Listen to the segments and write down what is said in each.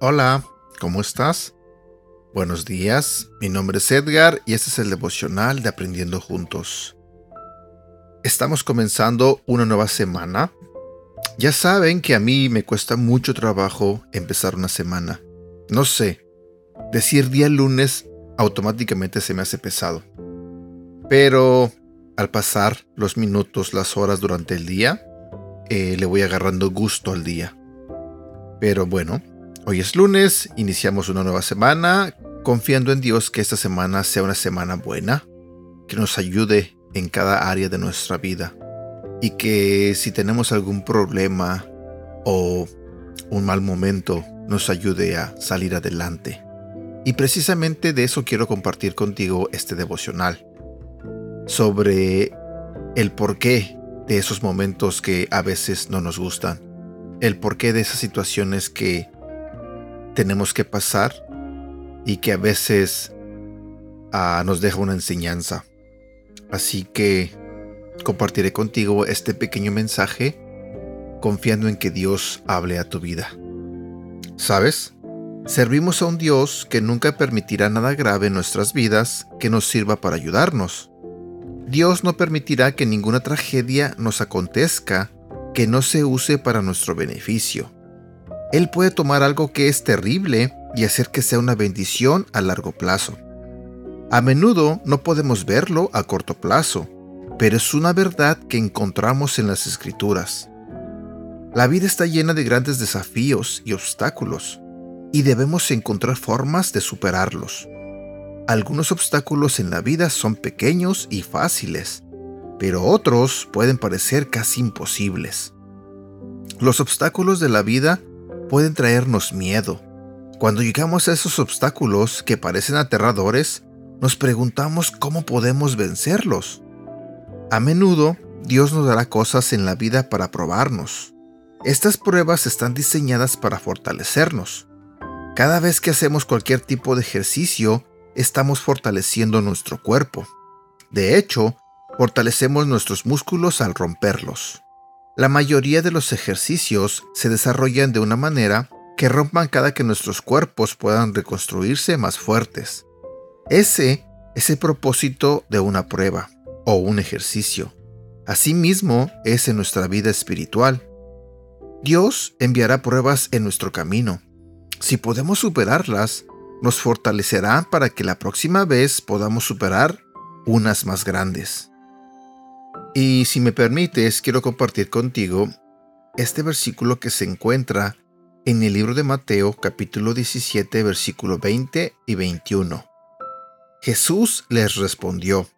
Hola, ¿cómo estás? Buenos días, mi nombre es Edgar y este es el devocional de Aprendiendo Juntos. Estamos comenzando una nueva semana. Ya saben que a mí me cuesta mucho trabajo empezar una semana. No sé, decir día lunes automáticamente se me hace pesado. Pero al pasar los minutos, las horas durante el día, eh, le voy agarrando gusto al día. Pero bueno, Hoy es lunes, iniciamos una nueva semana, confiando en Dios que esta semana sea una semana buena, que nos ayude en cada área de nuestra vida y que si tenemos algún problema o un mal momento nos ayude a salir adelante. Y precisamente de eso quiero compartir contigo este devocional, sobre el porqué de esos momentos que a veces no nos gustan, el porqué de esas situaciones que tenemos que pasar y que a veces ah, nos deja una enseñanza. Así que compartiré contigo este pequeño mensaje confiando en que Dios hable a tu vida. ¿Sabes? Servimos a un Dios que nunca permitirá nada grave en nuestras vidas que nos sirva para ayudarnos. Dios no permitirá que ninguna tragedia nos acontezca que no se use para nuestro beneficio. Él puede tomar algo que es terrible y hacer que sea una bendición a largo plazo. A menudo no podemos verlo a corto plazo, pero es una verdad que encontramos en las escrituras. La vida está llena de grandes desafíos y obstáculos, y debemos encontrar formas de superarlos. Algunos obstáculos en la vida son pequeños y fáciles, pero otros pueden parecer casi imposibles. Los obstáculos de la vida pueden traernos miedo. Cuando llegamos a esos obstáculos que parecen aterradores, nos preguntamos cómo podemos vencerlos. A menudo, Dios nos dará cosas en la vida para probarnos. Estas pruebas están diseñadas para fortalecernos. Cada vez que hacemos cualquier tipo de ejercicio, estamos fortaleciendo nuestro cuerpo. De hecho, fortalecemos nuestros músculos al romperlos. La mayoría de los ejercicios se desarrollan de una manera que rompan cada que nuestros cuerpos puedan reconstruirse más fuertes. Ese es el propósito de una prueba o un ejercicio. Asimismo es en nuestra vida espiritual. Dios enviará pruebas en nuestro camino. Si podemos superarlas, nos fortalecerá para que la próxima vez podamos superar unas más grandes. Y si me permites, quiero compartir contigo este versículo que se encuentra en el libro de Mateo capítulo 17 versículo 20 y 21. Jesús les respondió,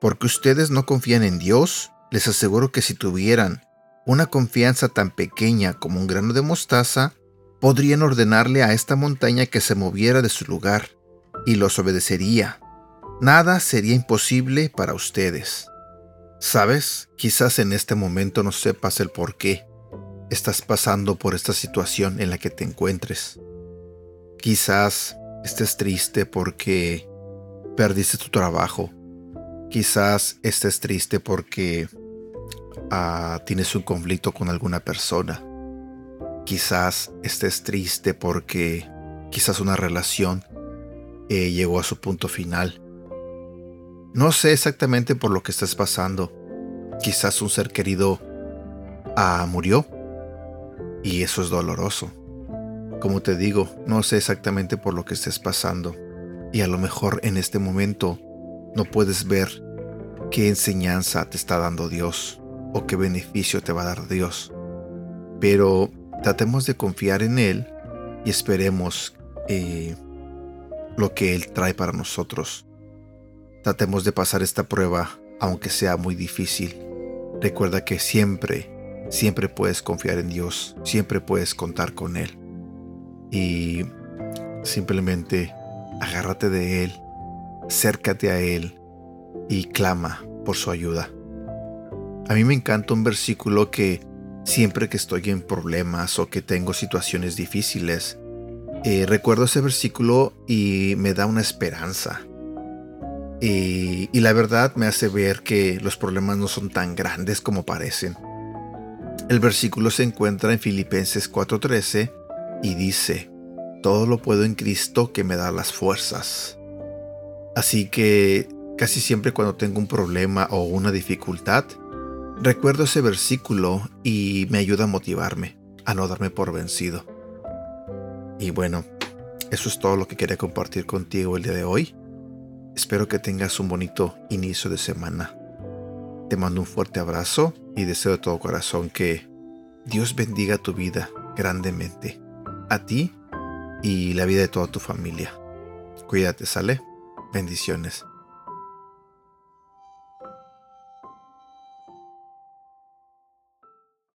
porque ustedes no confían en Dios, les aseguro que si tuvieran una confianza tan pequeña como un grano de mostaza, podrían ordenarle a esta montaña que se moviera de su lugar, y los obedecería. Nada sería imposible para ustedes. Sabes, quizás en este momento no sepas el por qué estás pasando por esta situación en la que te encuentres. Quizás estés triste porque perdiste tu trabajo. Quizás estés triste porque tienes un conflicto con alguna persona. Quizás estés triste porque quizás una relación eh, llegó a su punto final no sé exactamente por lo que estás pasando. Quizás un ser querido ah, murió y eso es doloroso. Como te digo, no sé exactamente por lo que estés pasando y a lo mejor en este momento no puedes ver qué enseñanza te está dando Dios o qué beneficio te va a dar Dios. Pero tratemos de confiar en Él y esperemos eh, lo que Él trae para nosotros. Tratemos de pasar esta prueba, aunque sea muy difícil. Recuerda que siempre, siempre puedes confiar en Dios, siempre puedes contar con Él. Y simplemente agárrate de Él, acércate a Él y clama por su ayuda. A mí me encanta un versículo que siempre que estoy en problemas o que tengo situaciones difíciles, Eh, recuerdo ese versículo y me da una esperanza. Y, y, la verdad me hace ver que los problemas no son tan grandes como parecen. El versículo se encuentra en Filipenses 4:13 y dice, todo lo puedo en Cristo que me da las fuerzas. Así que casi siempre cuando tengo un problema o una dificultad, recuerdo ese versículo y me ayuda a motivarme, a no darme por vencido. Y bueno, eso es todo lo que quería compartir contigo el día de hoy. Espero que tengas un bonito inicio de semana. Te mando un fuerte abrazo y deseo de todo corazón que Dios bendiga tu vida grandemente, a ti y la vida de toda tu familia. Cuídate, ¿sale? Bendiciones.